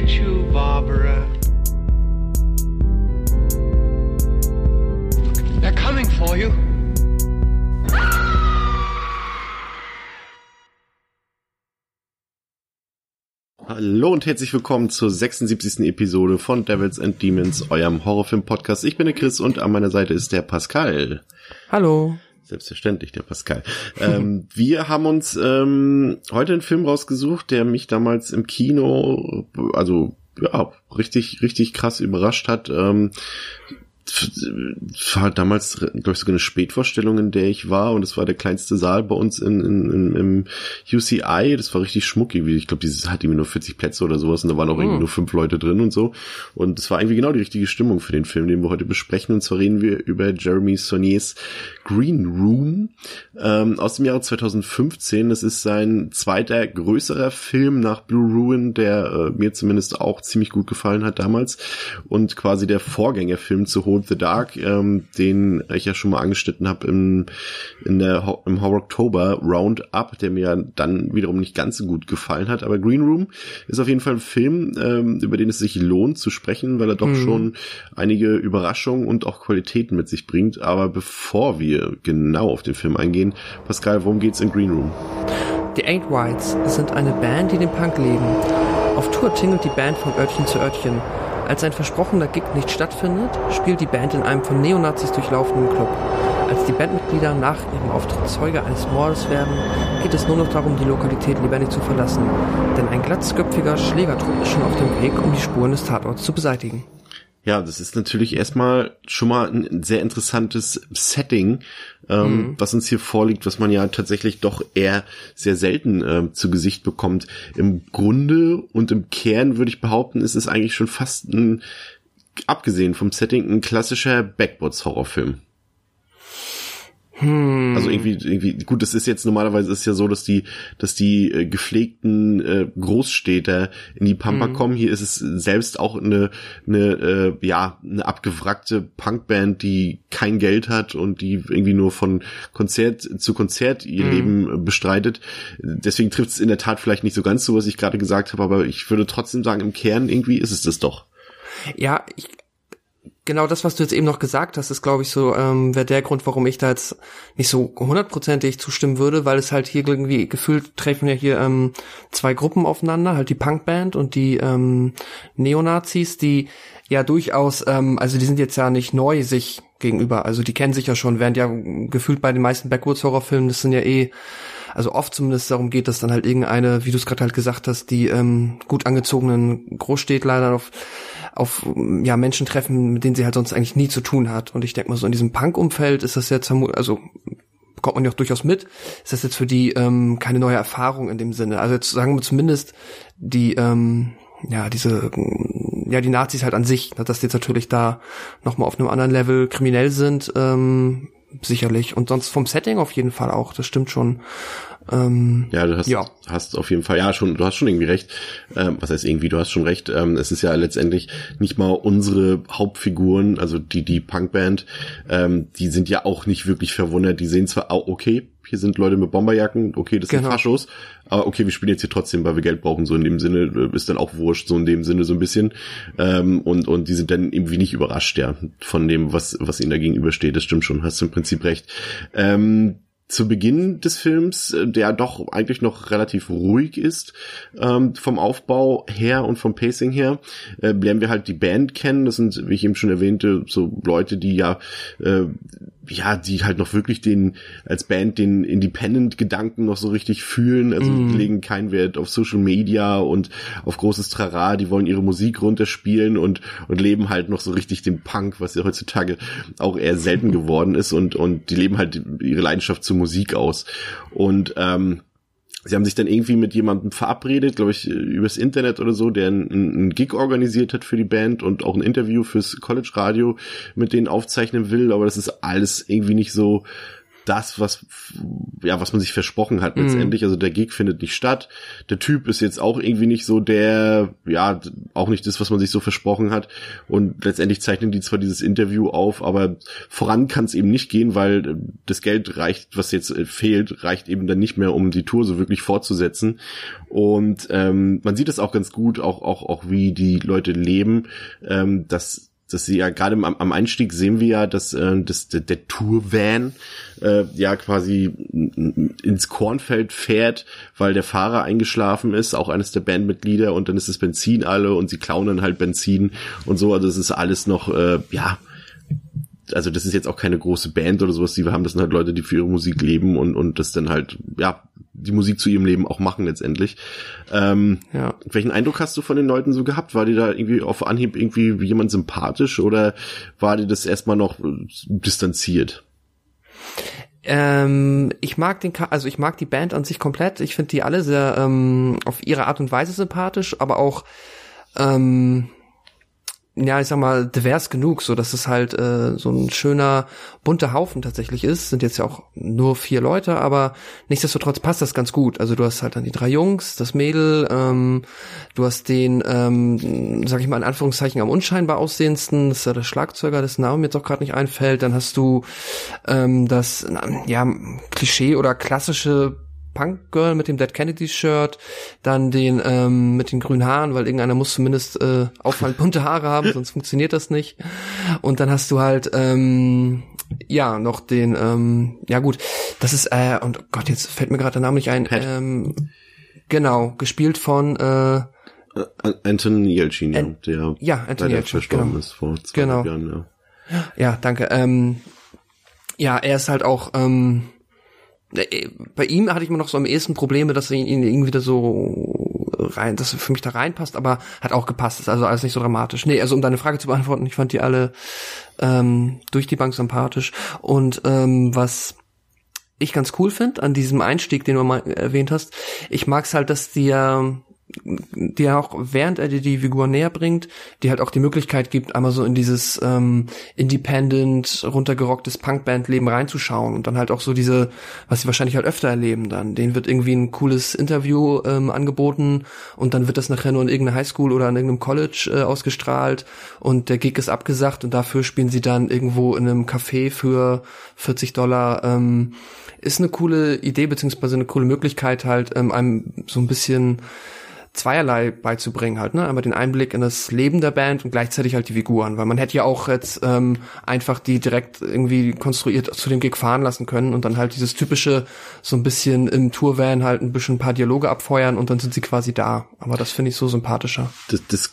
get you, Barbara. They're coming for you. Hallo und herzlich willkommen zur 76. Episode von Devils and Demons, eurem Horrorfilm-Podcast. Ich bin der Chris und an meiner Seite ist der Pascal. Hallo. Selbstverständlich, der Pascal. ähm, wir haben uns ähm, heute einen Film rausgesucht, der mich damals im Kino, also ja, richtig, richtig krass überrascht hat. Ähm, war damals, glaube ich, sogar eine Spätvorstellung, in der ich war und es war der kleinste Saal bei uns in, in, in, im UCI. Das war richtig schmuckig. Ich glaube, dieses hat irgendwie nur 40 Plätze oder sowas und da waren auch oh. irgendwie nur fünf Leute drin und so. Und es war irgendwie genau die richtige Stimmung für den Film, den wir heute besprechen. Und zwar reden wir über Jeremy Sauniers Green Room ähm, aus dem Jahre 2015. Das ist sein zweiter größerer Film nach Blue Ruin, der äh, mir zumindest auch ziemlich gut gefallen hat damals und quasi der Vorgängerfilm zu Hold the Dark, ähm, den ich ja schon mal angeschnitten habe im, in der, im Horror October Roundup, der mir dann wiederum nicht ganz so gut gefallen hat. Aber Green Room ist auf jeden Fall ein Film, ähm, über den es sich lohnt zu sprechen, weil er doch mhm. schon einige Überraschungen und auch Qualitäten mit sich bringt. Aber bevor wir genau auf den Film eingehen, Pascal, worum geht's in Green Room? Die Eight Whites sind eine Band, die den Punk leben. Auf Tour tingelt die Band von Örtchen zu Örtchen. Als ein versprochener Gig nicht stattfindet, spielt die Band in einem von Neonazis durchlaufenden Club. Als die Bandmitglieder nach ihrem Auftritt Zeuge eines Mordes werden, geht es nur noch darum, die Lokalität lebendig zu verlassen. Denn ein glatzköpfiger Schlägertrupp ist schon auf dem Weg, um die Spuren des Tatorts zu beseitigen. Ja, das ist natürlich erstmal schon mal ein sehr interessantes Setting, ähm, mhm. was uns hier vorliegt, was man ja tatsächlich doch eher sehr selten äh, zu Gesicht bekommt. Im Grunde und im Kern würde ich behaupten, ist es eigentlich schon fast ein, abgesehen vom Setting, ein klassischer Backwards-Horrorfilm. Hm. Also irgendwie, irgendwie, gut, das ist jetzt normalerweise ist ja so, dass die, dass die äh, gepflegten äh, Großstädter in die Pampa hm. kommen. Hier ist es selbst auch eine, eine, äh, ja, eine abgewrackte Punkband, die kein Geld hat und die irgendwie nur von Konzert zu Konzert ihr hm. Leben bestreitet. Deswegen trifft es in der Tat vielleicht nicht so ganz so, was ich gerade gesagt habe, aber ich würde trotzdem sagen, im Kern irgendwie ist es das doch. Ja, ich, genau das, was du jetzt eben noch gesagt hast, ist, glaube ich, so, ähm, wäre der Grund, warum ich da jetzt nicht so hundertprozentig zustimmen würde, weil es halt hier irgendwie gefühlt treffen ja hier ähm, zwei Gruppen aufeinander, halt die Punkband und die ähm, Neonazis, die ja durchaus, ähm, also die sind jetzt ja nicht neu sich gegenüber, also die kennen sich ja schon, während ja gefühlt bei den meisten Backwoods-Horrorfilmen, das sind ja eh also oft zumindest darum geht, dass dann halt irgendeine, wie du es gerade halt gesagt hast, die ähm, gut angezogenen Großstädtler dann auf auf ja Menschen treffen, mit denen sie halt sonst eigentlich nie zu tun hat. Und ich denke mal so in diesem Punk-Umfeld ist das jetzt also kommt man ja auch durchaus mit, ist das jetzt für die ähm, keine neue Erfahrung in dem Sinne. Also jetzt sagen wir zumindest die ähm, ja diese ja die Nazis halt an sich, dass die jetzt natürlich da nochmal auf einem anderen Level kriminell sind, ähm, sicherlich. Und sonst vom Setting auf jeden Fall auch, das stimmt schon. Ähm, ja, du hast, ja. hast auf jeden Fall, ja, schon, du hast schon irgendwie recht. Ähm, was heißt irgendwie, du hast schon recht. Ähm, es ist ja letztendlich nicht mal unsere Hauptfiguren, also die, die Punkband, ähm, die sind ja auch nicht wirklich verwundert. Die sehen zwar auch, okay, hier sind Leute mit Bomberjacken, okay, das genau. sind Faschos, aber okay, wir spielen jetzt hier trotzdem, weil wir Geld brauchen, so in dem Sinne, äh, ist dann auch wurscht, so in dem Sinne so ein bisschen. Ähm, und, und die sind dann irgendwie nicht überrascht, ja, von dem, was, was ihnen da gegenübersteht. Das stimmt schon, hast du im Prinzip recht. Ähm, zu Beginn des Films, äh, der doch eigentlich noch relativ ruhig ist, ähm, vom Aufbau her und vom Pacing her, äh, lernen wir halt die Band kennen. Das sind, wie ich eben schon erwähnte, so Leute, die ja äh, ja, die halt noch wirklich den, als Band den Independent-Gedanken noch so richtig fühlen, also mm. die legen keinen Wert auf Social Media und auf großes Trara, die wollen ihre Musik runterspielen und, und leben halt noch so richtig den Punk, was ja heutzutage auch eher selten geworden ist und, und die leben halt ihre Leidenschaft zur Musik aus. Und, ähm, Sie haben sich dann irgendwie mit jemandem verabredet, glaube ich, übers Internet oder so, der einen, einen Gig organisiert hat für die Band und auch ein Interview fürs College Radio mit denen aufzeichnen will, aber das ist alles irgendwie nicht so das, was, ja, was man sich versprochen hat mhm. letztendlich. Also der Gig findet nicht statt. Der Typ ist jetzt auch irgendwie nicht so der, ja, auch nicht das, was man sich so versprochen hat. Und letztendlich zeichnen die zwar dieses Interview auf, aber voran kann es eben nicht gehen, weil das Geld reicht, was jetzt äh, fehlt, reicht eben dann nicht mehr, um die Tour so wirklich fortzusetzen. Und ähm, man sieht es auch ganz gut, auch, auch, auch wie die Leute leben, ähm, dass dass sie ja gerade am, am Einstieg sehen wir ja, dass, äh, dass der, der Tour-Van äh, ja quasi ins Kornfeld fährt, weil der Fahrer eingeschlafen ist, auch eines der Bandmitglieder und dann ist das Benzin alle und sie klauen dann halt Benzin und so. Also es ist alles noch, äh, ja, also das ist jetzt auch keine große Band oder sowas, die wir haben, das sind halt Leute, die für ihre Musik leben und, und das dann halt, ja, die Musik zu ihrem Leben auch machen letztendlich. Ähm, ja. Welchen Eindruck hast du von den Leuten so gehabt? War dir da irgendwie auf Anhieb irgendwie jemand sympathisch oder war dir das erstmal noch äh, distanziert? Ähm, ich mag den, also ich mag die Band an sich komplett. Ich finde die alle sehr ähm, auf ihre Art und Weise sympathisch, aber auch ähm, ja, ich sag mal, divers genug, so dass es halt äh, so ein schöner bunter Haufen tatsächlich ist. Sind jetzt ja auch nur vier Leute, aber nichtsdestotrotz passt das ganz gut. Also du hast halt dann die drei Jungs, das Mädel, ähm, du hast den, ähm, sag ich mal in Anführungszeichen am unscheinbar aussehendsten, das ist ja der Schlagzeuger, dessen Name mir jetzt auch gerade nicht einfällt. Dann hast du ähm, das ja Klischee oder klassische Punk Girl mit dem Dead Kennedy Shirt, dann den ähm, mit den grünen Haaren, weil irgendeiner muss zumindest äh, auffallend bunte Haare haben, sonst funktioniert das nicht. Und dann hast du halt ähm, ja noch den ähm, ja gut, das ist äh, und Gott, jetzt fällt mir gerade der Name nicht ein. Ähm, genau, gespielt von äh, Anton Yelchin, An der ja, Anton Yelchin verstorben genau. ist vor zwei genau. Jahren. Ja. ja, danke. Ähm, ja, er ist halt auch ähm, äh, bei ihm hatte ich immer noch so am ehesten Probleme, dass er ihn irgendwie da so rein, dass er für mich da reinpasst, aber hat auch gepasst, ist also alles nicht so dramatisch. Nee, also um deine Frage zu beantworten, ich fand die alle ähm, durch die Bank sympathisch. Und ähm, was ich ganz cool finde an diesem Einstieg, den du mal erwähnt hast, ich mag's halt, dass die ja die auch während er dir die Figur näher bringt, die halt auch die Möglichkeit gibt, einmal so in dieses ähm, independent, runtergerocktes Punkband-Leben reinzuschauen und dann halt auch so diese, was sie wahrscheinlich halt öfter erleben dann. Denen wird irgendwie ein cooles Interview ähm, angeboten und dann wird das nachher nur in irgendeiner Highschool oder in irgendeinem College äh, ausgestrahlt und der Gig ist abgesagt und dafür spielen sie dann irgendwo in einem Café für 40 Dollar. Ähm, ist eine coole Idee beziehungsweise eine coole Möglichkeit halt ähm, einem so ein bisschen zweierlei beizubringen halt, ne? Einmal den Einblick in das Leben der Band und gleichzeitig halt die Figuren, weil man hätte ja auch jetzt ähm, einfach die direkt irgendwie konstruiert zu dem Gig fahren lassen können und dann halt dieses typische so ein bisschen im Tourvan halt ein bisschen ein paar Dialoge abfeuern und dann sind sie quasi da. Aber das finde ich so sympathischer. Das, das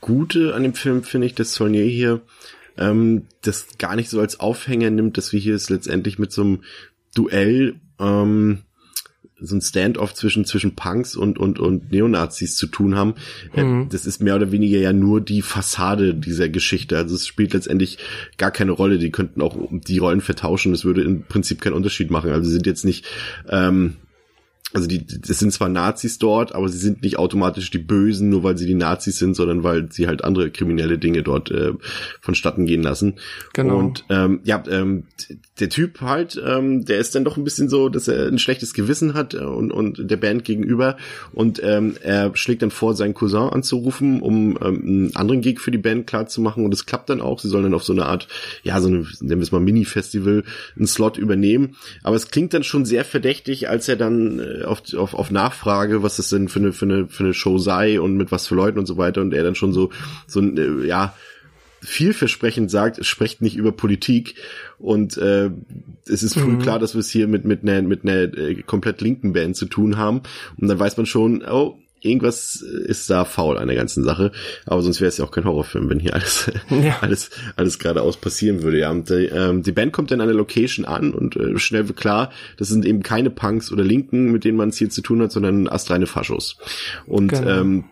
Gute an dem Film finde ich, dass Saulnier hier ähm, das gar nicht so als Aufhänger nimmt, dass wir hier es letztendlich mit so einem Duell ähm, so ein Standoff zwischen zwischen Punks und und und Neonazis zu tun haben. Äh, mhm. Das ist mehr oder weniger ja nur die Fassade dieser Geschichte. Also es spielt letztendlich gar keine Rolle. Die könnten auch die Rollen vertauschen. Das würde im Prinzip keinen Unterschied machen. Also sie sind jetzt nicht ähm, also die, das sind zwar Nazis dort, aber sie sind nicht automatisch die Bösen, nur weil sie die Nazis sind, sondern weil sie halt andere kriminelle Dinge dort äh, vonstatten gehen lassen. Genau. Und ähm, ja, ähm, der Typ halt, ähm, der ist dann doch ein bisschen so, dass er ein schlechtes Gewissen hat äh, und, und der Band gegenüber. Und ähm, er schlägt dann vor, seinen Cousin anzurufen, um ähm, einen anderen Gig für die Band klar zu machen. Und es klappt dann auch. Sie sollen dann auf so eine Art, ja, so eine, nennen wir es mal Mini-Festival, einen Slot übernehmen. Aber es klingt dann schon sehr verdächtig, als er dann äh, auf, auf, auf Nachfrage, was das denn für eine, für eine, für eine Show sei und mit was für Leuten und so weiter. Und er dann schon so, so ein, äh, ja, vielversprechend sagt, sprecht nicht über Politik. Und äh, es ist früh mhm. klar, dass wir es hier mit mit einer mit einer äh, komplett linken Band zu tun haben. Und dann weiß man schon, oh, irgendwas ist da faul an der ganzen Sache. Aber sonst wäre es ja auch kein Horrorfilm, wenn hier alles, ja. alles, alles geradeaus passieren würde. Ja, und die, ähm, die Band kommt dann an der Location an und äh, schnell wird klar, das sind eben keine Punks oder Linken, mit denen man es hier zu tun hat, sondern astreine Faschos. Und genau. ähm,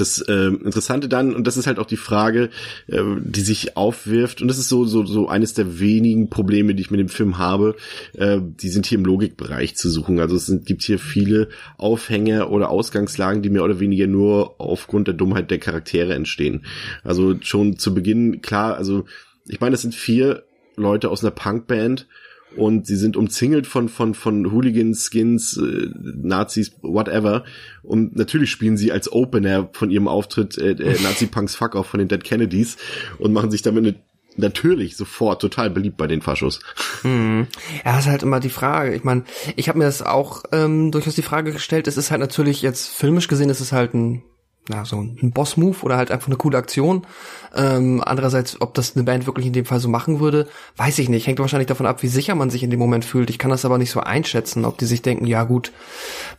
das äh, Interessante dann, und das ist halt auch die Frage, äh, die sich aufwirft, und das ist so, so, so eines der wenigen Probleme, die ich mit dem Film habe, äh, die sind hier im Logikbereich zu suchen. Also es sind, gibt hier viele Aufhänger oder Ausgangslagen, die mehr oder weniger nur aufgrund der Dummheit der Charaktere entstehen. Also schon zu Beginn, klar, also ich meine, das sind vier Leute aus einer Punkband und sie sind umzingelt von von von Hooligans, Skins, äh, Nazis, whatever. Und natürlich spielen sie als Opener von ihrem Auftritt äh, äh, Nazi Punks Fuck Off von den Dead Kennedys und machen sich damit eine natürlich sofort total beliebt bei den Faschos. Mhm. Ja, ist halt immer die Frage. Ich meine, ich habe mir das auch ähm, durchaus die Frage gestellt. Es ist halt natürlich jetzt filmisch gesehen, es ist halt ein na, so ein Boss-Move oder halt einfach eine coole Aktion. Ähm, andererseits, ob das eine Band wirklich in dem Fall so machen würde, weiß ich nicht. Hängt wahrscheinlich davon ab, wie sicher man sich in dem Moment fühlt. Ich kann das aber nicht so einschätzen, ob die sich denken, ja gut,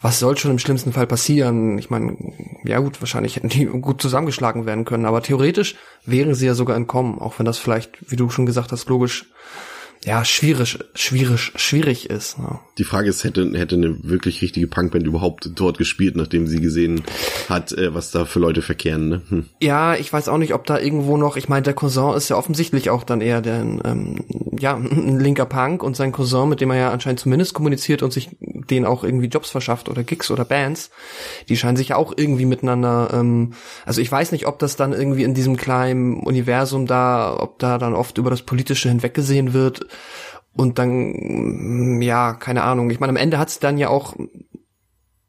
was soll schon im schlimmsten Fall passieren? Ich meine, ja gut, wahrscheinlich hätten die gut zusammengeschlagen werden können, aber theoretisch wären sie ja sogar entkommen, auch wenn das vielleicht, wie du schon gesagt hast, logisch ja, schwierig, schwierig, schwierig ist. Ja. Die Frage ist, hätte, hätte eine wirklich richtige Punkband überhaupt dort gespielt, nachdem sie gesehen hat, äh, was da für Leute verkehren, ne? Hm. Ja, ich weiß auch nicht, ob da irgendwo noch, ich meine, der Cousin ist ja offensichtlich auch dann eher der, ähm, ja, ein linker Punk und sein Cousin, mit dem er ja anscheinend zumindest kommuniziert und sich den auch irgendwie Jobs verschafft oder Gigs oder Bands, die scheinen sich ja auch irgendwie miteinander, ähm, also ich weiß nicht, ob das dann irgendwie in diesem kleinen Universum da, ob da dann oft über das Politische hinweggesehen wird, und dann, mm, ja, keine Ahnung. Ich meine, am Ende hat's dann ja auch,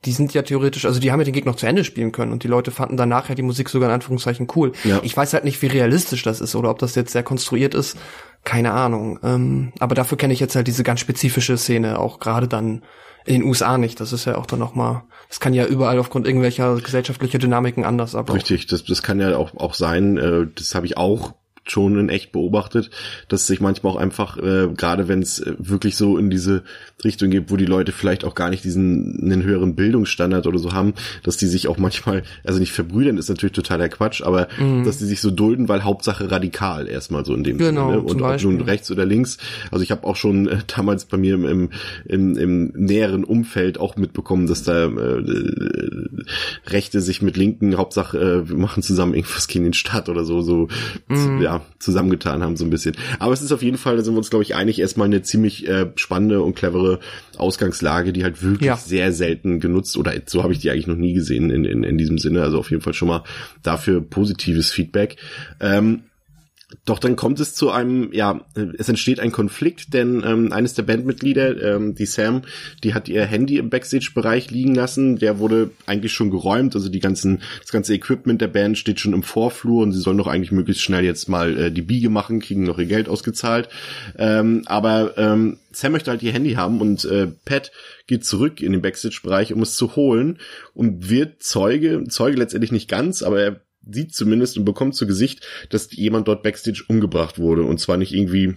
die sind ja theoretisch, also die haben ja den Gegner noch zu Ende spielen können und die Leute fanden dann nachher die Musik sogar in Anführungszeichen cool. Ja. Ich weiß halt nicht, wie realistisch das ist oder ob das jetzt sehr konstruiert ist. Keine Ahnung. Ähm, aber dafür kenne ich jetzt halt diese ganz spezifische Szene, auch gerade dann in den USA nicht. Das ist ja auch dann nochmal, das kann ja überall aufgrund irgendwelcher gesellschaftlicher Dynamiken anders ablaufen. Richtig, das, das kann ja auch, auch sein, äh, das habe ich auch schon in echt beobachtet, dass sich manchmal auch einfach, äh, gerade wenn es äh, wirklich so in diese Richtung geht, wo die Leute vielleicht auch gar nicht diesen einen höheren Bildungsstandard oder so haben, dass die sich auch manchmal, also nicht verbrüdern, ist natürlich totaler Quatsch, aber mhm. dass die sich so dulden, weil Hauptsache radikal erstmal so in dem genau, Sinne. Ne? Und ob nun rechts oder links. Also ich habe auch schon äh, damals bei mir im, im, im näheren Umfeld auch mitbekommen, dass da äh, Rechte sich mit Linken, Hauptsache äh, wir machen zusammen irgendwas gegen den Staat oder so, so mhm. ja, zusammengetan haben so ein bisschen. Aber es ist auf jeden Fall, da sind wir uns glaube ich einig, erstmal eine ziemlich äh, spannende und clevere Ausgangslage, die halt wirklich ja. sehr selten genutzt oder so habe ich die eigentlich noch nie gesehen in, in, in diesem Sinne. Also auf jeden Fall schon mal dafür positives Feedback. Ähm, doch dann kommt es zu einem, ja, es entsteht ein Konflikt, denn ähm, eines der Bandmitglieder, ähm, die Sam, die hat ihr Handy im Backstage-Bereich liegen lassen. Der wurde eigentlich schon geräumt, also die ganzen, das ganze Equipment der Band steht schon im Vorflur und sie sollen doch eigentlich möglichst schnell jetzt mal äh, die Biege machen, kriegen noch ihr Geld ausgezahlt. Ähm, aber ähm, Sam möchte halt ihr Handy haben und äh, Pat geht zurück in den Backstage-Bereich, um es zu holen und wird Zeuge, Zeuge letztendlich nicht ganz, aber er sieht zumindest und bekommt zu Gesicht, dass jemand dort Backstage umgebracht wurde. Und zwar nicht irgendwie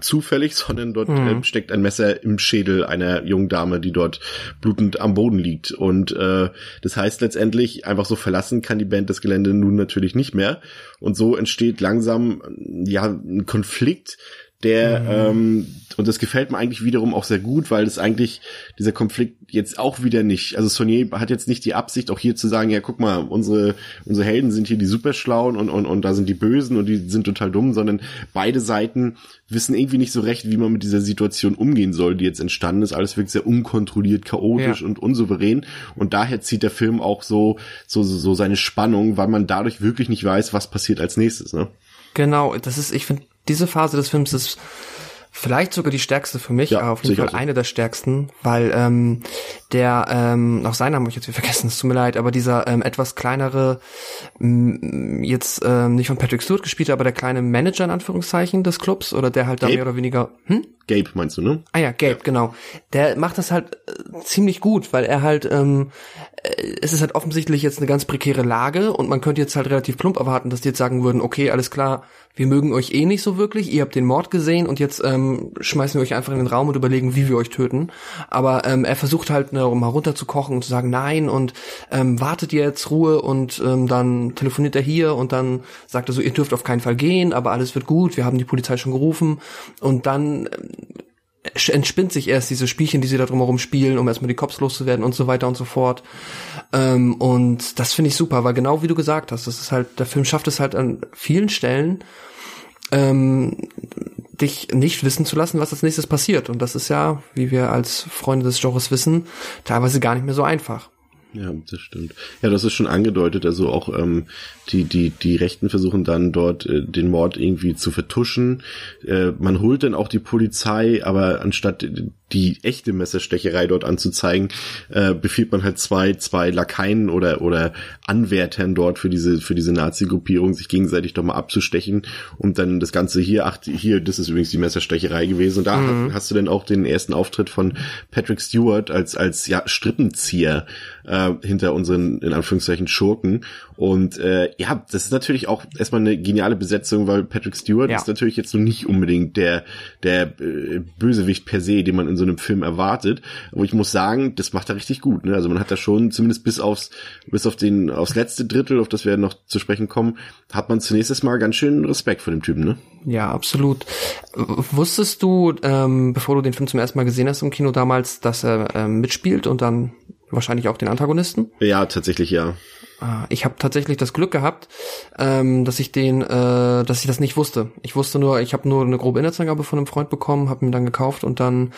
zufällig, sondern dort mhm. äh, steckt ein Messer im Schädel einer jungen Dame, die dort blutend am Boden liegt. Und äh, das heißt letztendlich, einfach so verlassen kann die Band das Gelände nun natürlich nicht mehr. Und so entsteht langsam ja ein Konflikt, der mhm. ähm, und das gefällt mir eigentlich wiederum auch sehr gut, weil es eigentlich dieser Konflikt jetzt auch wieder nicht, also Sonier hat jetzt nicht die Absicht auch hier zu sagen, ja guck mal, unsere unsere Helden sind hier die superschlauen und und und da sind die Bösen und die sind total dumm, sondern beide Seiten wissen irgendwie nicht so recht, wie man mit dieser Situation umgehen soll, die jetzt entstanden ist. Alles wirkt sehr unkontrolliert, chaotisch ja. und unsouverän und daher zieht der Film auch so so so seine Spannung, weil man dadurch wirklich nicht weiß, was passiert als nächstes, ne? Genau, das ist, ich finde, diese Phase des Films ist vielleicht sogar die stärkste für mich, ja, auf jeden Fall so. eine der stärksten, weil ähm, der, ähm, auch seinen Namen habe ich jetzt wieder vergessen, es tut mir leid, aber dieser ähm, etwas kleinere, m, jetzt ähm, nicht von Patrick Stewart gespielt, aber der kleine Manager in Anführungszeichen des Clubs oder der halt da mehr oder weniger, hm? Gabe meinst du, ne? Ah ja, Gabe, ja. genau. Der macht das halt äh, ziemlich gut, weil er halt, ähm, äh, es ist halt offensichtlich jetzt eine ganz prekäre Lage und man könnte jetzt halt relativ plump erwarten, dass die jetzt sagen würden, okay, alles klar, wir mögen euch eh nicht so wirklich, ihr habt den Mord gesehen und jetzt ähm, schmeißen wir euch einfach in den Raum und überlegen, wie wir euch töten. Aber ähm, er versucht halt ne, mal runterzukochen und zu sagen, nein und ähm, wartet jetzt Ruhe und ähm, dann telefoniert er hier und dann sagt er so, ihr dürft auf keinen Fall gehen, aber alles wird gut, wir haben die Polizei schon gerufen und dann ähm, entspinnt sich erst diese Spielchen, die sie da drumherum spielen, um erstmal die Cops loszuwerden und so weiter und so fort. Ähm, und das finde ich super, weil genau wie du gesagt hast, das ist halt, der Film schafft es halt an vielen Stellen, ähm, dich nicht wissen zu lassen, was als nächstes passiert. Und das ist ja, wie wir als Freunde des Genres wissen, teilweise gar nicht mehr so einfach. Ja, das stimmt. Ja, das ist schon angedeutet. Also auch ähm, die die die Rechten versuchen dann dort äh, den Mord irgendwie zu vertuschen. Äh, man holt dann auch die Polizei, aber anstatt die echte Messerstecherei dort anzuzeigen, äh, befiehlt man halt zwei zwei Lakaien oder oder Anwärtern dort für diese für diese Nazi-Gruppierung sich gegenseitig doch mal abzustechen und dann das Ganze hier ach hier das ist übrigens die Messerstecherei gewesen und da mhm. hast du dann auch den ersten Auftritt von Patrick Stewart als als ja Strippenzieher äh, hinter unseren, in Anführungszeichen, Schurken. Und äh, ja, das ist natürlich auch erstmal eine geniale Besetzung, weil Patrick Stewart ja. ist natürlich jetzt noch nicht unbedingt der, der äh, Bösewicht per se, den man in so einem Film erwartet. Aber ich muss sagen, das macht er richtig gut. Ne? Also man hat da schon, zumindest bis aufs, bis auf den, aufs letzte Drittel, auf das wir noch zu sprechen kommen, hat man zunächst mal ganz schön Respekt vor dem Typen, ne? Ja, absolut. Wusstest du, ähm, bevor du den Film zum ersten Mal gesehen hast im Kino damals, dass er ähm, mitspielt und dann wahrscheinlich auch den Antagonisten? Ja, tatsächlich ja. Ah, ich habe tatsächlich das Glück gehabt, ähm, dass ich den, äh, dass ich das nicht wusste. Ich wusste nur, ich habe nur eine grobe Inhaltsangabe von einem Freund bekommen, habe mir dann gekauft und dann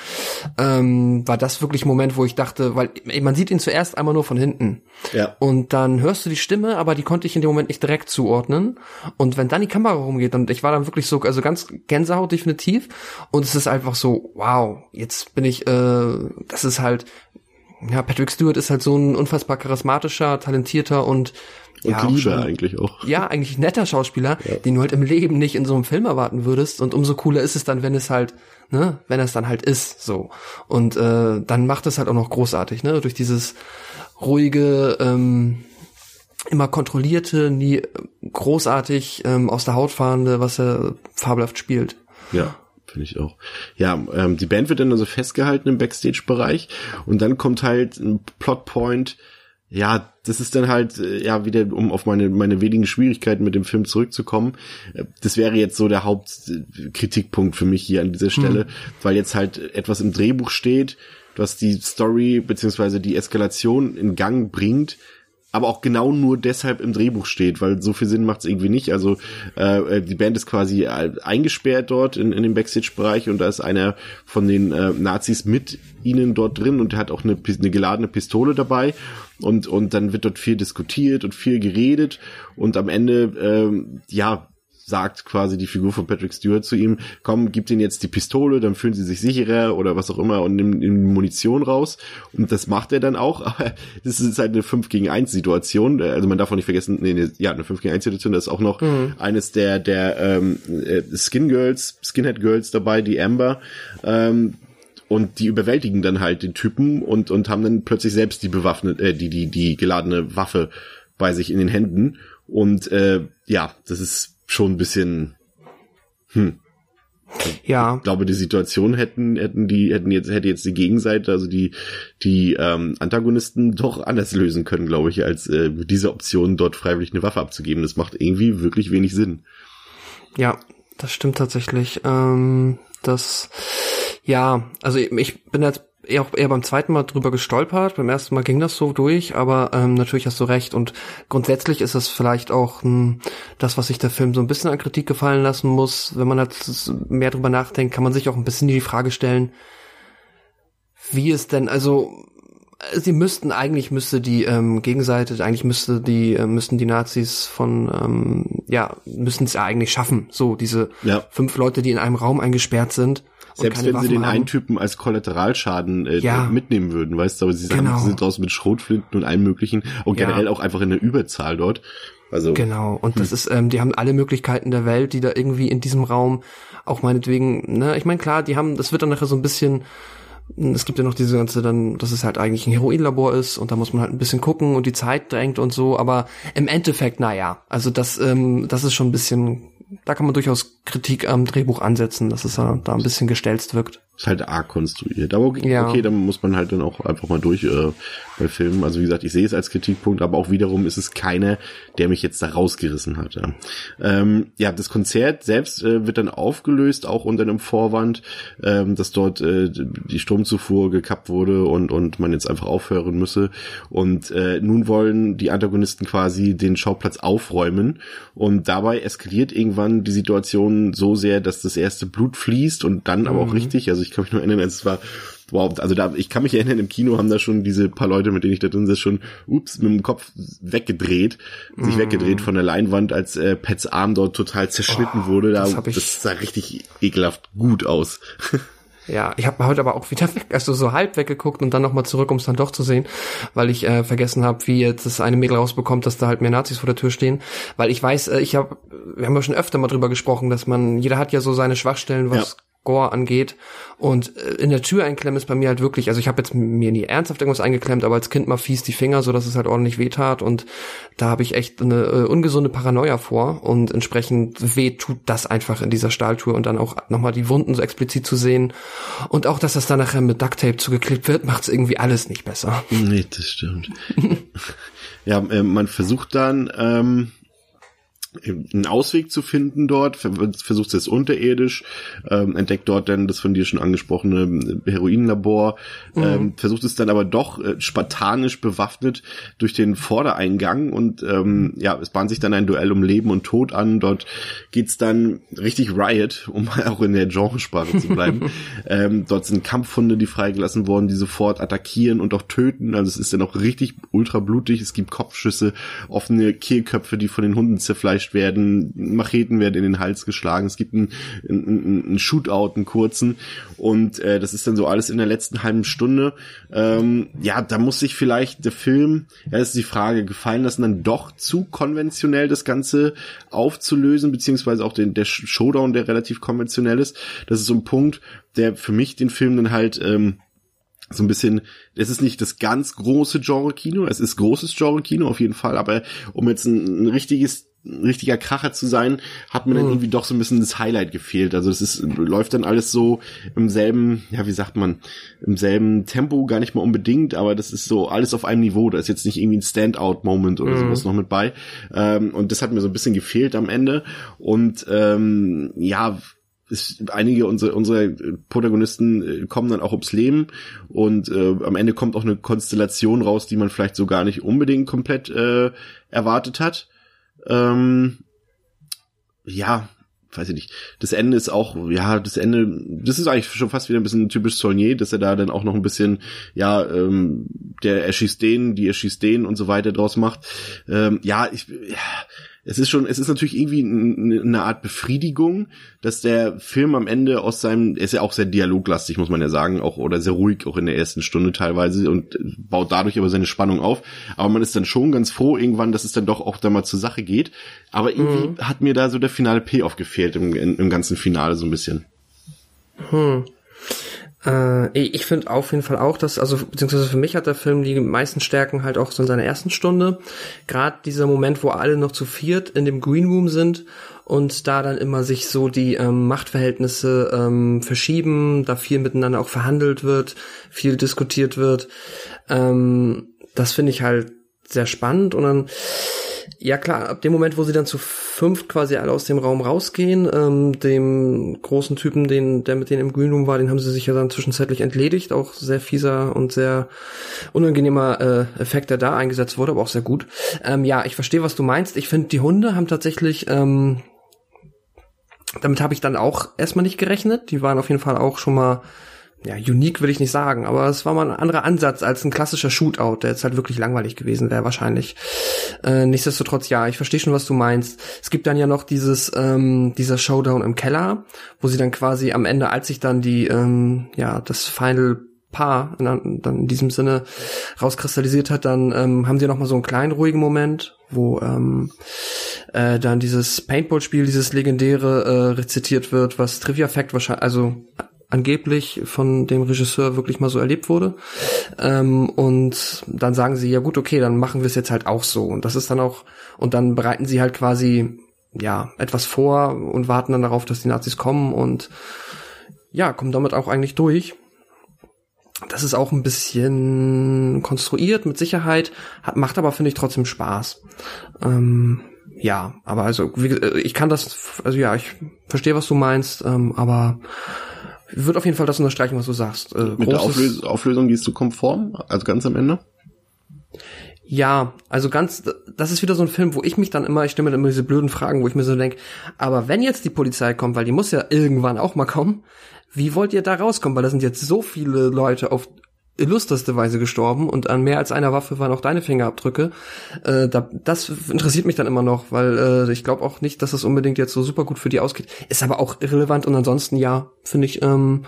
ähm, war das wirklich ein Moment, wo ich dachte, weil man sieht ihn zuerst einmal nur von hinten. Ja. Und dann hörst du die Stimme, aber die konnte ich in dem Moment nicht direkt zuordnen. Und wenn dann die Kamera rumgeht und ich war dann wirklich so, also ganz Gänsehaut definitiv. Und es ist einfach so, wow, jetzt bin ich, äh, das ist halt ja, Patrick Stewart ist halt so ein unfassbar charismatischer, talentierter und und ja, lieber eigentlich auch. Ja, eigentlich netter Schauspieler, ja. den du halt im Leben nicht in so einem Film erwarten würdest. Und umso cooler ist es dann, wenn es halt, ne, wenn es dann halt ist, so. Und äh, dann macht es halt auch noch großartig, ne, durch dieses ruhige, ähm, immer kontrollierte, nie großartig ähm, aus der Haut fahrende, was er fabelhaft spielt. Ja. Finde ich auch. Ja, ähm, die Band wird dann also festgehalten im Backstage-Bereich und dann kommt halt ein Plotpoint. Ja, das ist dann halt, äh, ja, wieder, um auf meine, meine wenigen Schwierigkeiten mit dem Film zurückzukommen. Äh, das wäre jetzt so der Hauptkritikpunkt für mich hier an dieser Stelle, hm. weil jetzt halt etwas im Drehbuch steht, was die Story beziehungsweise die Eskalation in Gang bringt, aber auch genau nur deshalb im Drehbuch steht, weil so viel Sinn macht es irgendwie nicht. Also äh, äh, die Band ist quasi äh, eingesperrt dort in, in dem Backstage-Bereich und da ist einer von den äh, Nazis mit ihnen dort drin und hat auch eine, eine geladene Pistole dabei und und dann wird dort viel diskutiert und viel geredet und am Ende ähm, ja sagt quasi die Figur von Patrick Stewart zu ihm, komm, gib ihnen jetzt die Pistole, dann fühlen sie sich sicherer oder was auch immer und nimm, nimm Munition raus. Und das macht er dann auch, aber das ist halt eine 5 gegen 1 Situation. Also man darf auch nicht vergessen, nee, nee ja, eine 5 gegen 1 Situation, da ist auch noch mhm. eines der, der ähm, äh, Skin Girls, Skinhead Girls dabei, die Amber. Ähm, und die überwältigen dann halt den Typen und und haben dann plötzlich selbst die bewaffnet äh, die die die geladene Waffe bei sich in den Händen und äh, ja das ist schon ein bisschen, hm. Ja. Ich glaube, die Situation hätten, hätten die, hätten jetzt, hätte jetzt die Gegenseite, also die, die ähm, Antagonisten doch anders lösen können, glaube ich, als äh, diese Option, dort freiwillig eine Waffe abzugeben. Das macht irgendwie wirklich wenig Sinn. Ja, das stimmt tatsächlich. Ähm, das, ja, also ich bin jetzt eher, eher beim zweiten Mal drüber gestolpert. Beim ersten Mal ging das so durch, aber ähm, natürlich hast du recht. Und grundsätzlich ist es vielleicht auch hm, das, was sich der Film so ein bisschen an Kritik gefallen lassen muss. Wenn man jetzt mehr drüber nachdenkt, kann man sich auch ein bisschen die Frage stellen, wie es denn, also sie müssten eigentlich müsste die ähm, Gegenseite eigentlich müsste die äh, müssten die Nazis von ähm, ja müssen es ja eigentlich schaffen so diese ja. fünf Leute die in einem Raum eingesperrt sind selbst wenn Waffen sie den haben. einen Typen als Kollateralschaden äh, ja. mitnehmen würden, weißt du, aber sie genau. sind draußen mit Schrotflinten und allem möglichen und ja. generell auch einfach in der Überzahl dort. Also genau und hm. das ist, ähm, die haben alle Möglichkeiten der Welt, die da irgendwie in diesem Raum auch meinetwegen, ne, ich meine klar, die haben, das wird dann nachher so ein bisschen es gibt ja noch diese ganze dann, dass es halt eigentlich ein Heroinlabor ist und da muss man halt ein bisschen gucken und die Zeit drängt und so, aber im Endeffekt, naja, also das, ähm, das ist schon ein bisschen da kann man durchaus Kritik am Drehbuch ansetzen, dass es da ein bisschen gestelzt wirkt. Ist halt arg konstruiert. Aber okay, ja. okay, dann muss man halt dann auch einfach mal durch äh, bei Filmen. Also wie gesagt, ich sehe es als Kritikpunkt, aber auch wiederum ist es keiner, der mich jetzt da rausgerissen hat. Ja, ähm, ja das Konzert selbst äh, wird dann aufgelöst, auch unter einem Vorwand, ähm, dass dort äh, die Stromzufuhr gekappt wurde und, und man jetzt einfach aufhören müsse. Und äh, nun wollen die Antagonisten quasi den Schauplatz aufräumen und dabei eskaliert irgendwann die Situation so sehr, dass das erste Blut fließt und dann aber auch mhm. richtig, also ich kann mich nur erinnern, es war wow, also da, ich kann mich erinnern, im Kino haben da schon diese paar Leute, mit denen ich da drin sitze, schon, ups, mit dem Kopf weggedreht, sich mm. weggedreht von der Leinwand, als äh, Pets Arm dort total zerschnitten oh, wurde. Da, das, das sah richtig ekelhaft gut aus. Ja, ich habe heute aber auch wieder weg, also so halb weggeguckt und dann nochmal zurück, um es dann doch zu sehen, weil ich äh, vergessen habe, wie jetzt das eine Mädel rausbekommt, dass da halt mehr Nazis vor der Tür stehen. Weil ich weiß, äh, ich habe, wir haben ja schon öfter mal drüber gesprochen, dass man, jeder hat ja so seine Schwachstellen, was ja. Gore angeht. Und äh, in der Tür einklemmen ist bei mir halt wirklich, also ich habe jetzt mir nie ernsthaft irgendwas eingeklemmt, aber als Kind mal fies die Finger, so dass es halt ordentlich wehtat. Und da habe ich echt eine äh, ungesunde Paranoia vor. Und entsprechend weh tut das einfach in dieser Stahltür und dann auch nochmal die Wunden so explizit zu sehen. Und auch, dass das dann nachher mit Ducktape zugeklebt wird, macht es irgendwie alles nicht besser. Nee, das stimmt. ja, äh, man versucht dann, ähm einen Ausweg zu finden dort, versucht es unterirdisch, ähm, entdeckt dort dann das von dir schon angesprochene Heroinlabor, mhm. ähm, versucht es dann aber doch äh, spartanisch bewaffnet durch den Vordereingang und ähm, ja, es bahnt sich dann ein Duell um Leben und Tod an. Dort geht's dann richtig Riot, um auch in der Genresprache zu bleiben. ähm, dort sind Kampfhunde, die freigelassen worden, die sofort attackieren und auch töten. Also es ist dann auch richtig ultra blutig. Es gibt Kopfschüsse, offene Kehlköpfe, die von den Hunden zerfleischt eingefleischt werden, Macheten werden in den Hals geschlagen, es gibt einen, einen, einen Shootout, einen kurzen und äh, das ist dann so alles in der letzten halben Stunde. Ähm, ja, da muss sich vielleicht der Film, ja, ist die Frage, gefallen lassen, dann doch zu konventionell das Ganze aufzulösen, beziehungsweise auch den, der Showdown, der relativ konventionell ist. Das ist so ein Punkt, der für mich den Film dann halt ähm, so ein bisschen, es ist nicht das ganz große Genre-Kino, es ist großes Genre-Kino auf jeden Fall, aber um jetzt ein, ein richtiges richtiger Kracher zu sein, hat mir dann mhm. irgendwie doch so ein bisschen das Highlight gefehlt. Also es ist, läuft dann alles so im selben, ja, wie sagt man, im selben Tempo, gar nicht mal unbedingt, aber das ist so alles auf einem Niveau. Da ist jetzt nicht irgendwie ein Standout-Moment oder mhm. sowas noch mit bei. Ähm, und das hat mir so ein bisschen gefehlt am Ende. Und ähm, ja, ist, einige unserer unsere Protagonisten äh, kommen dann auch ums Leben und äh, am Ende kommt auch eine Konstellation raus, die man vielleicht so gar nicht unbedingt komplett äh, erwartet hat. Ähm, ja, weiß ich nicht. Das Ende ist auch, ja, das Ende, das ist eigentlich schon fast wieder ein bisschen typisch Saulnier, dass er da dann auch noch ein bisschen, ja, ähm, der erschießt den, die erschießt den und so weiter draus macht. Ähm, ja, ich, ja, es ist schon, es ist natürlich irgendwie eine Art Befriedigung, dass der Film am Ende aus seinem, er ist ja auch sehr dialoglastig, muss man ja sagen, auch oder sehr ruhig, auch in der ersten Stunde teilweise und baut dadurch aber seine Spannung auf. Aber man ist dann schon ganz froh irgendwann, dass es dann doch auch da mal zur Sache geht. Aber irgendwie mhm. hat mir da so der finale Payoff gefehlt im, im ganzen Finale so ein bisschen. Hm. Äh, ich finde auf jeden Fall auch, dass, also beziehungsweise für mich hat der Film die meisten Stärken halt auch so in seiner ersten Stunde. Gerade dieser Moment, wo alle noch zu viert in dem Green Room sind und da dann immer sich so die ähm, Machtverhältnisse ähm, verschieben, da viel miteinander auch verhandelt wird, viel diskutiert wird. Ähm, das finde ich halt sehr spannend und dann ja klar, ab dem Moment, wo sie dann zu fünft quasi alle aus dem Raum rausgehen, ähm, dem großen Typen, den, der mit denen im Green Room war, den haben sie sich ja dann zwischenzeitlich entledigt. Auch sehr fieser und sehr unangenehmer äh, Effekt, der da eingesetzt wurde, aber auch sehr gut. Ähm, ja, ich verstehe, was du meinst. Ich finde, die Hunde haben tatsächlich ähm, damit habe ich dann auch erstmal nicht gerechnet. Die waren auf jeden Fall auch schon mal ja, unique will ich nicht sagen, aber es war mal ein anderer Ansatz als ein klassischer Shootout, der jetzt halt wirklich langweilig gewesen wäre wahrscheinlich. Äh, nichtsdestotrotz, ja, ich verstehe schon, was du meinst. Es gibt dann ja noch dieses, ähm, dieser Showdown im Keller, wo sie dann quasi am Ende, als sich dann die, ähm, ja, das Final Paar in, dann in diesem Sinne rauskristallisiert hat, dann ähm, haben sie noch mal so einen kleinen ruhigen Moment, wo ähm, äh, dann dieses Paintball-Spiel, dieses legendäre äh, rezitiert wird, was Trivia Fact wahrscheinlich, also angeblich von dem Regisseur wirklich mal so erlebt wurde. Ähm, und dann sagen sie, ja gut, okay, dann machen wir es jetzt halt auch so. Und das ist dann auch, und dann bereiten sie halt quasi, ja, etwas vor und warten dann darauf, dass die Nazis kommen und ja, kommen damit auch eigentlich durch. Das ist auch ein bisschen konstruiert, mit Sicherheit, hat, macht aber, finde ich, trotzdem Spaß. Ähm, ja, aber also, wie, ich kann das, also ja, ich verstehe, was du meinst, ähm, aber würde auf jeden Fall das unterstreichen, was du sagst. Äh, Mit der Auflös Auflösung gehst du konform, also ganz am Ende? Ja, also ganz, das ist wieder so ein Film, wo ich mich dann immer, ich stelle mir dann immer diese blöden Fragen, wo ich mir so denke, aber wenn jetzt die Polizei kommt, weil die muss ja irgendwann auch mal kommen, wie wollt ihr da rauskommen? Weil da sind jetzt so viele Leute auf illusterste Weise gestorben und an mehr als einer Waffe waren auch deine Fingerabdrücke. Äh, da, das interessiert mich dann immer noch, weil äh, ich glaube auch nicht, dass das unbedingt jetzt so super gut für die ausgeht. Ist aber auch irrelevant und ansonsten ja, finde ich, ähm,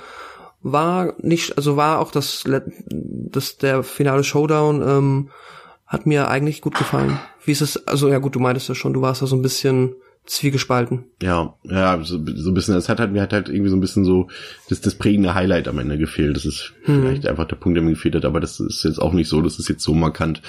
war nicht, also war auch das, das der finale Showdown ähm, hat mir eigentlich gut gefallen. Wie ist es, also ja gut, du meintest ja schon, du warst da so ein bisschen zwiegespalten. Ja, ja, so, so ein bisschen, es hat halt, mir hat halt irgendwie so ein bisschen so das, das prägende Highlight am Ende gefehlt. Das ist mhm. vielleicht einfach der Punkt, der mir gefehlt hat, aber das ist jetzt auch nicht so, dass es jetzt so markant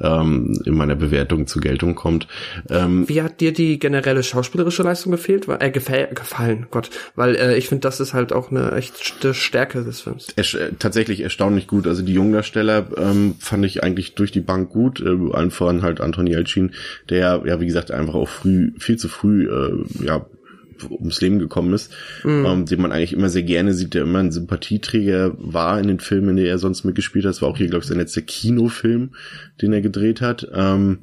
ähm, in meiner Bewertung zur Geltung kommt. Ähm, Wie hat dir die generelle schauspielerische Leistung gefehlt? Äh, gefäll, gefallen, Gott. Weil äh, ich finde, das ist halt auch eine echte Stärke des Films. Er, äh, tatsächlich erstaunlich gut. Also die Jungdarsteller ähm, fand ich eigentlich durch die Bank gut. Äh, allen voran halt Anton Jelcin, der ja, wie gesagt, einfach auch früh, viel zu früh früh äh, ja ums Leben gekommen ist, mhm. ähm, den man eigentlich immer sehr gerne sieht, der immer ein Sympathieträger war in den Filmen, in denen er sonst mitgespielt hat. Das war auch hier, glaube ich, sein letzter Kinofilm, den er gedreht hat. Ähm,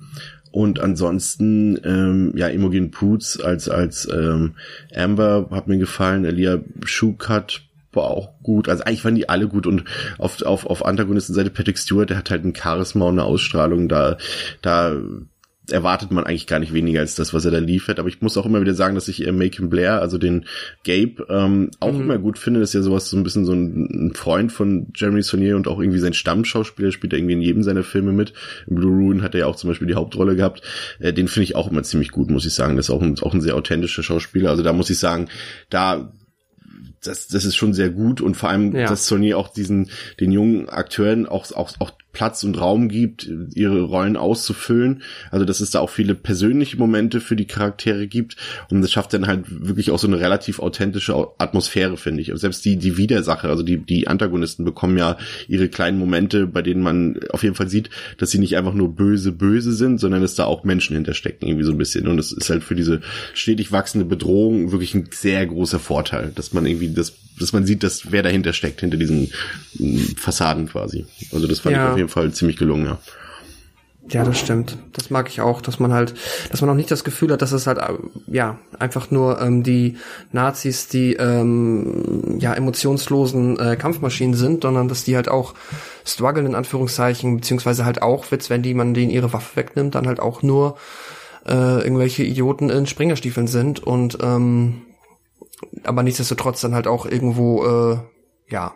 und ansonsten, ähm, ja, Imogen Poots als, als ähm, Amber hat mir gefallen, Elia Schukat war auch gut. Also eigentlich waren die alle gut und auf, auf, auf Antagonistenseite Patrick Stewart, der hat halt ein Charisma und eine Ausstrahlung, da, da erwartet man eigentlich gar nicht weniger als das, was er da liefert. Aber ich muss auch immer wieder sagen, dass ich äh, Macon Blair, also den Gabe, ähm, auch mhm. immer gut finde. Das ist ja sowas, so ein bisschen so ein, ein Freund von Jeremy Saunier und auch irgendwie sein Stammschauspieler, spielt er irgendwie in jedem seiner Filme mit. Im Blue Ruin hat er ja auch zum Beispiel die Hauptrolle gehabt. Äh, den finde ich auch immer ziemlich gut, muss ich sagen. Das ist auch ein, auch ein sehr authentischer Schauspieler. Also da muss ich sagen, da das, das ist schon sehr gut und vor allem, ja. dass Sony auch diesen, den jungen Akteuren auch, auch, auch Platz und Raum gibt, ihre Rollen auszufüllen. Also dass es da auch viele persönliche Momente für die Charaktere gibt und das schafft dann halt wirklich auch so eine relativ authentische Atmosphäre, finde ich. selbst die die Widersache, also die die Antagonisten bekommen ja ihre kleinen Momente, bei denen man auf jeden Fall sieht, dass sie nicht einfach nur böse böse sind, sondern dass da auch Menschen hinterstecken irgendwie so ein bisschen und das ist halt für diese stetig wachsende Bedrohung wirklich ein sehr großer Vorteil, dass man irgendwie das dass man sieht, dass wer dahinter steckt hinter diesen Fassaden quasi. Also das fand ja. ich auf jeden jeden Fall ziemlich gelungen, ja. Ja, das stimmt. Das mag ich auch, dass man halt, dass man auch nicht das Gefühl hat, dass es halt, ja, einfach nur ähm, die Nazis, die ähm, ja emotionslosen äh, Kampfmaschinen sind, sondern dass die halt auch strugglen in Anführungszeichen, beziehungsweise halt auch, Witz, wenn die man denen ihre Waffe wegnimmt, dann halt auch nur äh, irgendwelche Idioten in Springerstiefeln sind und ähm, aber nichtsdestotrotz dann halt auch irgendwo äh, ja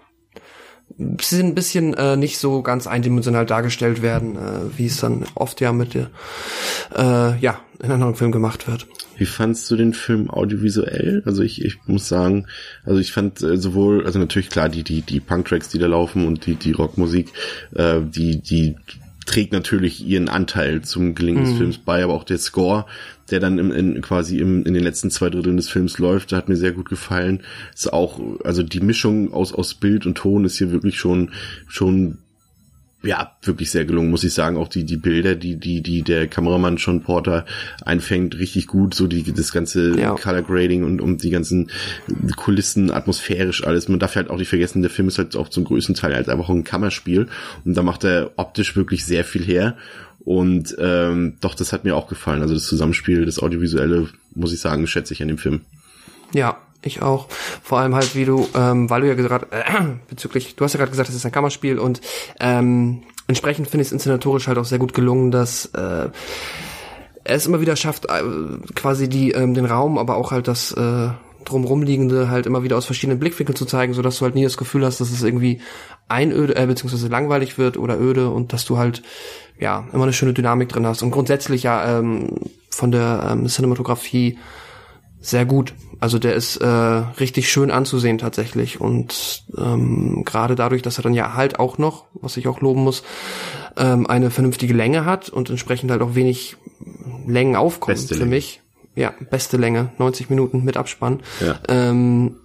sind ein bisschen äh, nicht so ganz eindimensional dargestellt werden, äh, wie es dann oft ja mit der, äh, ja, in anderen Filmen gemacht wird. Wie fandst du den Film audiovisuell? Also ich, ich muss sagen, also ich fand äh, sowohl, also natürlich klar, die, die, die Punk-Tracks, die da laufen und die, die Rockmusik, äh, die, die trägt natürlich ihren Anteil zum Gelingen des mhm. Films bei, aber auch der Score, der dann im, in, quasi im, in den letzten zwei Dritteln des Films läuft, hat mir sehr gut gefallen. Ist auch, also die Mischung aus, aus Bild und Ton ist hier wirklich schon, schon ja, wirklich sehr gelungen, muss ich sagen. Auch die, die Bilder, die, die, die der Kameramann Sean Porter einfängt, richtig gut. So die, das ganze ja. Color Grading und, und die ganzen Kulissen, atmosphärisch alles. Man darf halt auch nicht vergessen, der Film ist halt auch zum größten Teil als einfach ein Kammerspiel. Und da macht er optisch wirklich sehr viel her. Und ähm, doch, das hat mir auch gefallen. Also das Zusammenspiel, das Audiovisuelle, muss ich sagen, schätze ich an dem Film. Ja, ich auch. Vor allem halt, wie du, ähm, weil du ja gerade äh, bezüglich, du hast ja gerade gesagt, es ist ein Kammerspiel und ähm, entsprechend finde ich es inszenatorisch halt auch sehr gut gelungen, dass äh, er es immer wieder schafft, äh, quasi die ähm, den Raum, aber auch halt das äh, drumrum liegende halt immer wieder aus verschiedenen Blickwinkeln zu zeigen, so dass du halt nie das Gefühl hast, dass es irgendwie einöde äh, beziehungsweise langweilig wird oder öde und dass du halt ja immer eine schöne Dynamik drin hast und grundsätzlich ja ähm, von der ähm, Cinematografie sehr gut. Also der ist äh, richtig schön anzusehen tatsächlich. Und ähm, gerade dadurch, dass er dann ja halt auch noch, was ich auch loben muss, ähm, eine vernünftige Länge hat und entsprechend halt auch wenig Längen aufkommen beste für Länge. mich. Ja, beste Länge, 90 Minuten mit Abspann. Ja, ähm,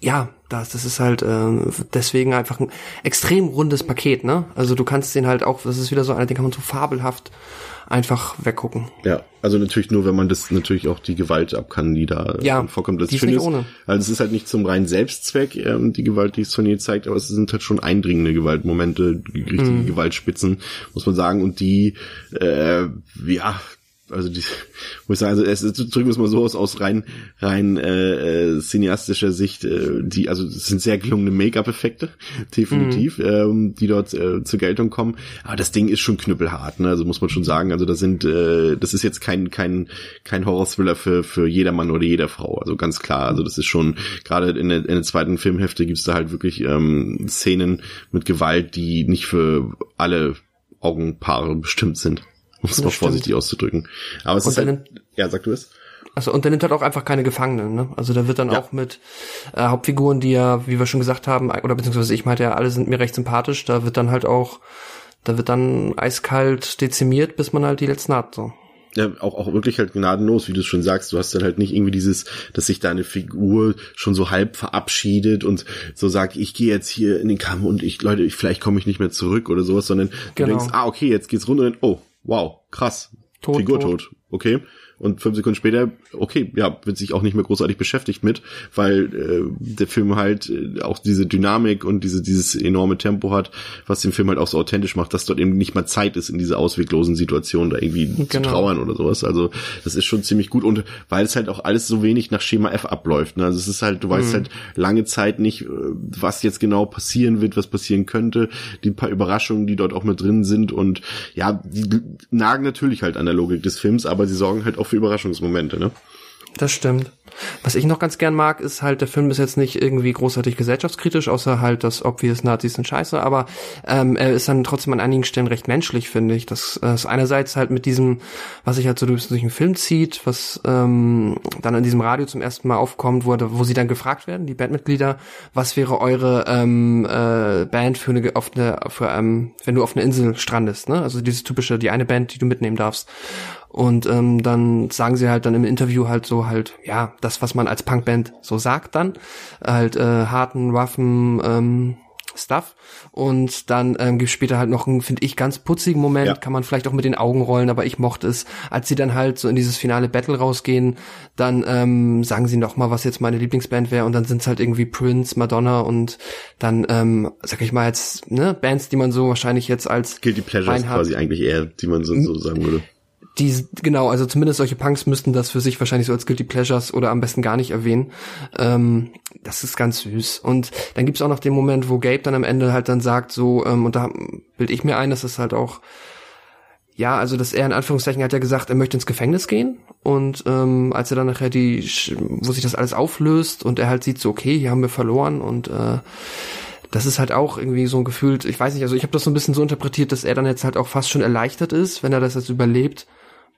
ja das, das ist halt äh, deswegen einfach ein extrem rundes Paket, ne? Also du kannst den halt auch, das ist wieder so einer, den kann man so fabelhaft einfach weggucken. Ja, also natürlich nur, wenn man das natürlich auch die Gewalt ab kann, die da äh, ja, vorkommt. Das die ist nicht ohne. Also es ist halt nicht zum reinen Selbstzweck ähm, die Gewalt, die Sony zeigt, aber es sind halt schon eindringende Gewaltmomente, richtige mhm. Gewaltspitzen, muss man sagen. Und die, äh, ja, also die, muss ich sagen, also es drücken wir es mal so aus, aus rein, rein äh, äh, cineastischer Sicht, äh, die, also es sind sehr gelungene Make-up-Effekte, definitiv, mhm. ähm, die dort äh, zur Geltung kommen. Aber das Ding ist schon knüppelhart, ne? Also muss man schon sagen. Also das sind, äh, das ist jetzt kein, kein, kein Horror-Thriller für, für jedermann oder jeder Frau. Also ganz klar. Also das ist schon, gerade in der, in der zweiten Filmhälfte gibt's da halt wirklich ähm, Szenen mit Gewalt, die nicht für alle Augenpaare bestimmt sind um es mal vorsichtig auszudrücken. Aber es und ist halt, nimmt, ja, sag du es. Also und der nimmt halt auch einfach keine Gefangenen, ne? Also da wird dann ja. auch mit äh, Hauptfiguren, die ja, wie wir schon gesagt haben, oder beziehungsweise ich meinte ja, alle sind mir recht sympathisch, da wird dann halt auch, da wird dann eiskalt dezimiert, bis man halt die letzten hat, so ja, auch, auch wirklich halt gnadenlos, wie du es schon sagst. Du hast dann halt nicht irgendwie dieses, dass sich deine Figur schon so halb verabschiedet und so sagt, ich gehe jetzt hier in den Kamm und ich, Leute, ich, vielleicht komme ich nicht mehr zurück oder sowas, sondern genau. du denkst, ah, okay, jetzt geht's runter und oh, wow, krass, tot, Figur tot. tot. Okay und fünf Sekunden später, okay, ja, wird sich auch nicht mehr großartig beschäftigt mit, weil äh, der Film halt äh, auch diese Dynamik und diese dieses enorme Tempo hat, was den Film halt auch so authentisch macht, dass dort eben nicht mal Zeit ist, in dieser ausweglosen Situation da irgendwie genau. zu trauern oder sowas. Also das ist schon ziemlich gut und weil es halt auch alles so wenig nach Schema F abläuft. Ne? Also es ist halt, du weißt mhm. halt lange Zeit nicht, äh, was jetzt genau passieren wird, was passieren könnte, die paar Überraschungen, die dort auch mit drin sind und ja, die nagen natürlich halt an der Logik des Films, aber sie sorgen halt auch für Überraschungsmomente, ne? Das stimmt. Was ich noch ganz gern mag, ist halt, der Film ist jetzt nicht irgendwie großartig gesellschaftskritisch, außer halt das obvious Nazis sind scheiße, aber ähm, er ist dann trotzdem an einigen Stellen recht menschlich, finde ich. Das äh, ist einerseits halt mit diesem, was sich halt so durch den Film zieht, was ähm, dann in diesem Radio zum ersten Mal aufkommt, wo, wo sie dann gefragt werden, die Bandmitglieder, was wäre eure ähm, äh, Band für eine, auf eine, für, ähm, wenn du auf einer Insel strandest, ne? Also dieses typische, die eine Band, die du mitnehmen darfst. Und ähm, dann sagen sie halt dann im Interview halt so halt, ja, das, was man als Punkband so sagt dann, halt äh, harten, roughen ähm, Stuff. Und dann ähm, gibt später halt noch einen, finde ich, ganz putzigen Moment, ja. kann man vielleicht auch mit den Augen rollen, aber ich mochte es, als sie dann halt so in dieses finale Battle rausgehen, dann ähm, sagen sie noch mal, was jetzt meine Lieblingsband wäre und dann sind es halt irgendwie Prince, Madonna und dann, ähm, sag ich mal jetzt, ne, Bands, die man so wahrscheinlich jetzt als Guilty Pleasures quasi eigentlich eher, die man so, so sagen würde die, genau, also zumindest solche Punks müssten das für sich wahrscheinlich so als Guilty Pleasures oder am besten gar nicht erwähnen. Ähm, das ist ganz süß. Und dann gibt's auch noch den Moment, wo Gabe dann am Ende halt dann sagt, so, ähm, und da bild ich mir ein, dass es halt auch, ja, also dass er in Anführungszeichen hat ja gesagt, er möchte ins Gefängnis gehen. Und ähm, als er dann nachher die, wo sich das alles auflöst und er halt sieht, so, okay, hier haben wir verloren und äh, das ist halt auch irgendwie so ein Gefühl, ich weiß nicht, also ich habe das so ein bisschen so interpretiert, dass er dann jetzt halt auch fast schon erleichtert ist, wenn er das jetzt überlebt,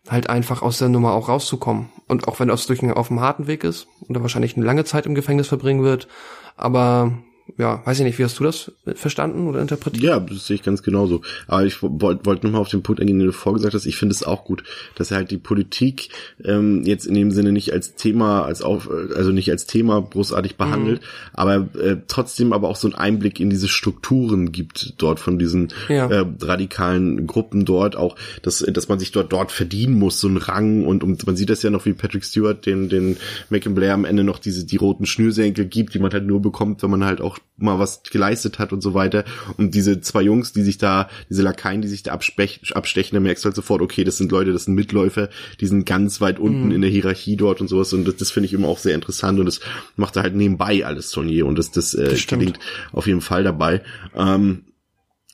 halt einfach aus der Nummer auch rauszukommen. Und auch wenn einen auf dem harten Weg ist und er wahrscheinlich eine lange Zeit im Gefängnis verbringen wird, aber ja, weiß ich nicht, wie hast du das verstanden oder interpretiert? Ja, das sehe ich ganz genauso. Aber ich wollte wollt nochmal auf den Punkt eingehen, den du vorgesagt hast. Ich finde es auch gut, dass er halt die Politik ähm, jetzt in dem Sinne nicht als Thema, als auf, also nicht als Thema großartig behandelt, mhm. aber äh, trotzdem aber auch so einen Einblick in diese Strukturen gibt dort von diesen ja. äh, radikalen Gruppen dort, auch, dass, dass man sich dort dort verdienen muss, so ein Rang und, und man sieht das ja noch, wie Patrick Stewart den, den Mackin Blair am Ende noch diese, die roten Schnürsenkel gibt, die man halt nur bekommt, wenn man halt auch mal was geleistet hat und so weiter. Und diese zwei Jungs, die sich da, diese Lakaien, die sich da abstechen, da merkst du halt sofort, okay, das sind Leute, das sind Mitläufer, die sind ganz weit unten mhm. in der Hierarchie dort und sowas. Und das, das finde ich immer auch sehr interessant und das macht da halt nebenbei alles Turnier und das, das, äh, das gelingt auf jeden Fall dabei. Ähm,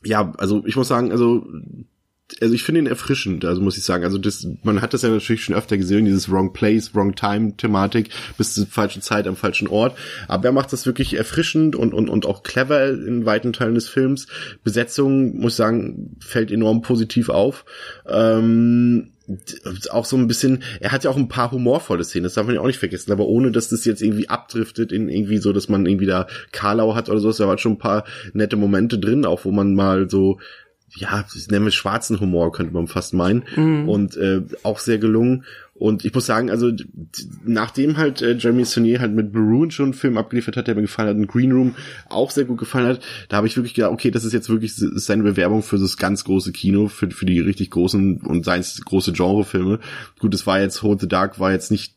ja, also ich muss sagen, also also ich finde ihn erfrischend, also muss ich sagen. Also das, man hat das ja natürlich schon öfter gesehen, dieses Wrong Place, Wrong Time Thematik, bis zur falschen Zeit am falschen Ort. Aber er macht das wirklich erfrischend und, und, und auch clever in weiten Teilen des Films. Besetzung, muss ich sagen, fällt enorm positiv auf. Ähm, auch so ein bisschen, er hat ja auch ein paar humorvolle Szenen, das darf man ja auch nicht vergessen, aber ohne, dass das jetzt irgendwie abdriftet in irgendwie so, dass man irgendwie da Karlau hat oder so, da waren schon ein paar nette Momente drin, auch wo man mal so ja, ich nenne es schwarzen Humor, könnte man fast meinen. Mhm. Und äh, auch sehr gelungen. Und ich muss sagen, also nachdem halt äh, Jeremy Saunier halt mit Maroon schon einen Film abgeliefert hat, der mir gefallen hat, und Green Room auch sehr gut gefallen hat, da habe ich wirklich gedacht, okay, das ist jetzt wirklich seine Bewerbung für das ganz große Kino, für, für die richtig großen und seins große Genrefilme. Gut, es war jetzt Hold the Dark war jetzt nicht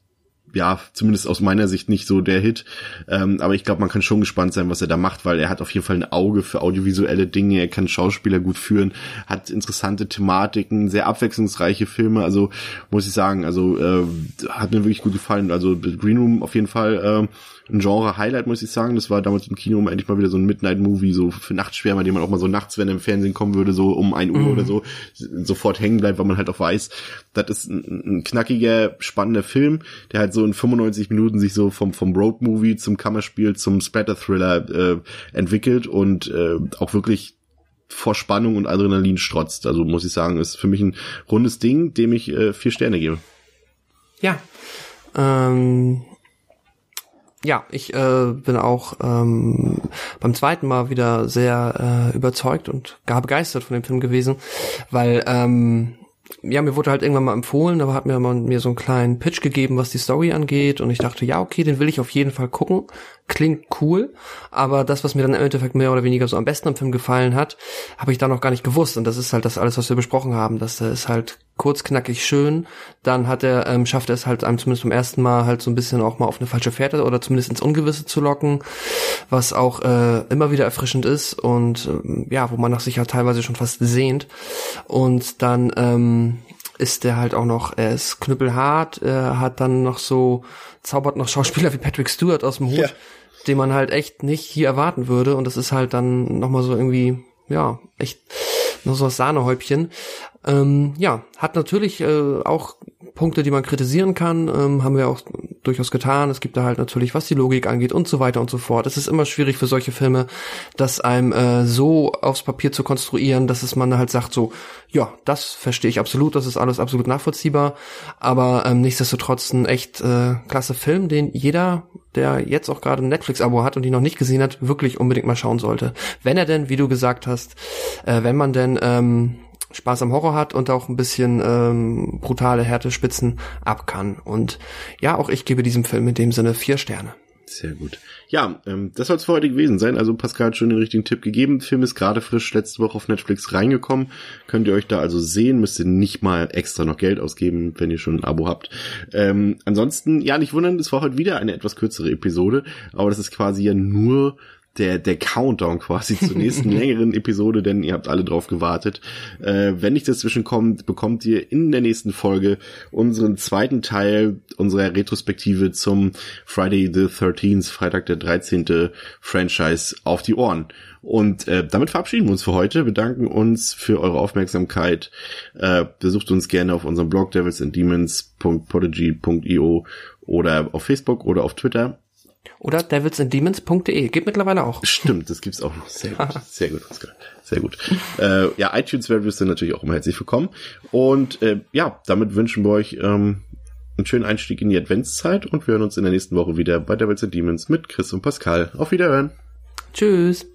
ja, zumindest aus meiner Sicht nicht so der Hit. Ähm, aber ich glaube, man kann schon gespannt sein, was er da macht, weil er hat auf jeden Fall ein Auge für audiovisuelle Dinge, er kann Schauspieler gut führen, hat interessante Thematiken, sehr abwechslungsreiche Filme. Also muss ich sagen, also äh, hat mir wirklich gut gefallen. Also Green Room auf jeden Fall. Äh, ein Genre-Highlight, muss ich sagen. Das war damals im Kino endlich mal wieder so ein Midnight-Movie, so für Nachtschwärmer, den man auch mal so nachts, wenn er im Fernsehen kommen würde, so um ein Uhr mhm. oder so, sofort hängen bleibt, weil man halt auch weiß, das ist ein, ein, knackiger, spannender Film, der halt so in 95 Minuten sich so vom, vom Road-Movie zum Kammerspiel zum Splatter-Thriller äh, entwickelt und äh, auch wirklich vor Spannung und Adrenalin strotzt. Also muss ich sagen, ist für mich ein rundes Ding, dem ich äh, vier Sterne gebe. Ja. Ähm, ja, ich äh, bin auch ähm, beim zweiten Mal wieder sehr äh, überzeugt und gar begeistert von dem Film gewesen, weil ähm, ja, mir wurde halt irgendwann mal empfohlen, aber hat mir mal mir so einen kleinen Pitch gegeben, was die Story angeht. Und ich dachte, ja, okay, den will ich auf jeden Fall gucken. Klingt cool, aber das, was mir dann im Endeffekt mehr oder weniger so am besten am Film gefallen hat, habe ich da noch gar nicht gewusst. Und das ist halt das alles, was wir besprochen haben, dass der ist halt kurz, knackig, schön, dann hat er, ähm, schafft er es halt einem zumindest beim ersten Mal halt so ein bisschen auch mal auf eine falsche Fährte oder zumindest ins Ungewisse zu locken, was auch äh, immer wieder erfrischend ist und äh, ja, wo man nach sich halt teilweise schon fast sehnt und dann ähm, ist der halt auch noch, er ist knüppelhart, er hat dann noch so, zaubert noch Schauspieler wie Patrick Stewart aus dem Hut, ja. den man halt echt nicht hier erwarten würde und das ist halt dann nochmal so irgendwie, ja, echt nur so das Sahnehäubchen. Ähm, ja, hat natürlich äh, auch Punkte, die man kritisieren kann, ähm, haben wir auch durchaus getan. Es gibt da halt natürlich, was die Logik angeht und so weiter und so fort. Es ist immer schwierig für solche Filme, das einem äh, so aufs Papier zu konstruieren, dass es man halt sagt so, ja, das verstehe ich absolut, das ist alles absolut nachvollziehbar, aber ähm, nichtsdestotrotz ein echt äh, klasse Film, den jeder, der jetzt auch gerade ein Netflix-Abo hat und die noch nicht gesehen hat, wirklich unbedingt mal schauen sollte. Wenn er denn, wie du gesagt hast, äh, wenn man denn ähm, Spaß am Horror hat und auch ein bisschen ähm, brutale Härtespitzen ab kann. Und ja, auch ich gebe diesem Film in dem Sinne vier Sterne. Sehr gut. Ja, ähm, das soll es für heute gewesen sein. Also Pascal hat schon den richtigen Tipp gegeben. Der Film ist gerade frisch letzte Woche auf Netflix reingekommen. Könnt ihr euch da also sehen. Müsst ihr nicht mal extra noch Geld ausgeben, wenn ihr schon ein Abo habt. Ähm, ansonsten, ja, nicht wundern, es war heute wieder eine etwas kürzere Episode. Aber das ist quasi ja nur der, der Countdown quasi zur nächsten längeren Episode, denn ihr habt alle drauf gewartet. Äh, wenn nicht dazwischen kommt, bekommt ihr in der nächsten Folge unseren zweiten Teil unserer Retrospektive zum Friday the 13th, Freitag der 13. Franchise auf die Ohren. Und äh, damit verabschieden wir uns für heute, bedanken uns für eure Aufmerksamkeit. Äh, besucht uns gerne auf unserem Blog devilsanddemons.podigy.io oder auf Facebook oder auf Twitter. Oder devilsanddemons.de. Geht mittlerweile auch. Stimmt, das gibt's auch noch. Sehr gut. Sehr gut, Oskar. Sehr gut. äh, ja, iTunes-Reviews sind natürlich auch immer herzlich willkommen. Und äh, ja, damit wünschen wir euch ähm, einen schönen Einstieg in die Adventszeit und wir hören uns in der nächsten Woche wieder bei Devils and Demons mit Chris und Pascal. Auf Wiederhören. Tschüss.